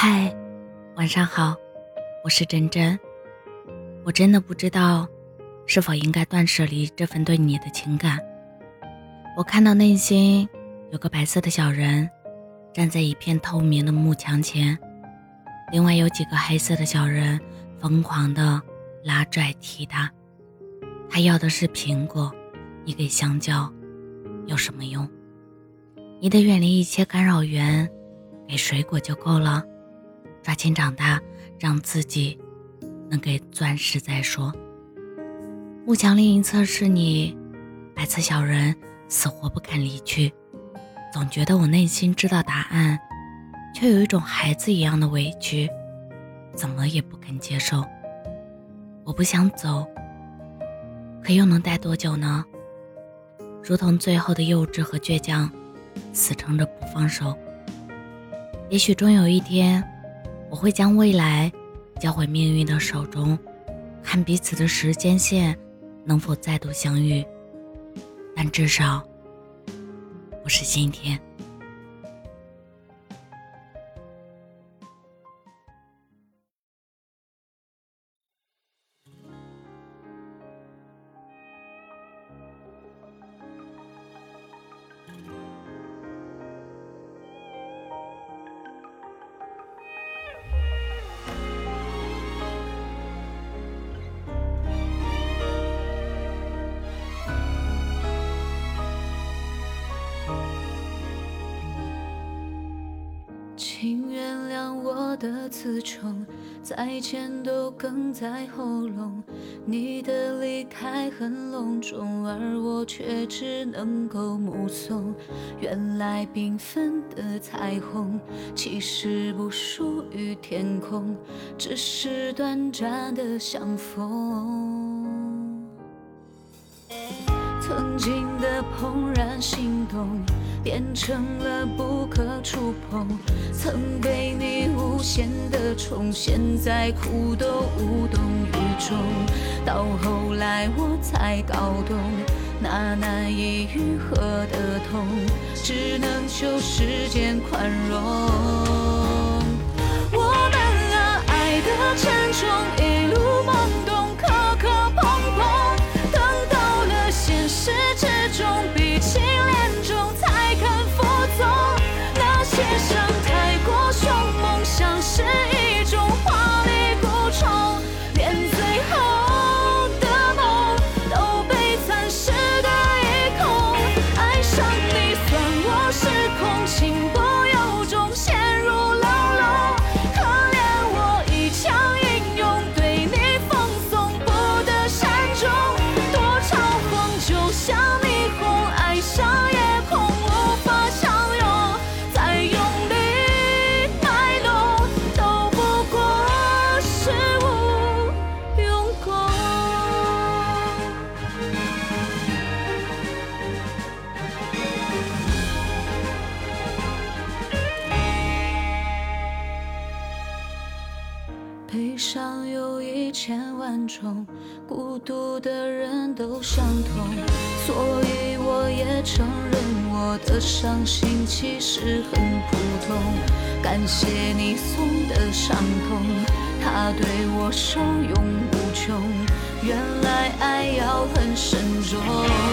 嗨，晚上好，我是真真。我真的不知道是否应该断舍离这份对你的情感。我看到内心有个白色的小人站在一片透明的幕墙前，另外有几个黑色的小人疯狂的拉拽踢他。他要的是苹果，你给香蕉有什么用？你得远离一切干扰源，给水果就够了。抓紧长大，让自己能给钻石再说。幕墙另一侧是你，白色小人死活不肯离去，总觉得我内心知道答案，却有一种孩子一样的委屈，怎么也不肯接受。我不想走，可又能待多久呢？如同最后的幼稚和倔强，死撑着不放手。也许终有一天。我会将未来交回命运的手中，看彼此的时间线能否再度相遇，但至少不是今天。请原谅我的词穷，再见都哽在喉咙。你的离开很隆重，而我却只能够目送。原来缤纷的彩虹，其实不属于天空，只是短暂的相逢。曾经的怦然心动。变成了不可触碰，曾被你无限的宠，现在哭都无动于衷。到后来我才搞懂，那难以愈合的痛，只能求时间宽容。悲伤有一千万种，孤独的人都相同，所以我也承认我的伤心其实很普通。感谢你送的伤痛，它对我受用无穷。原来爱要很慎重。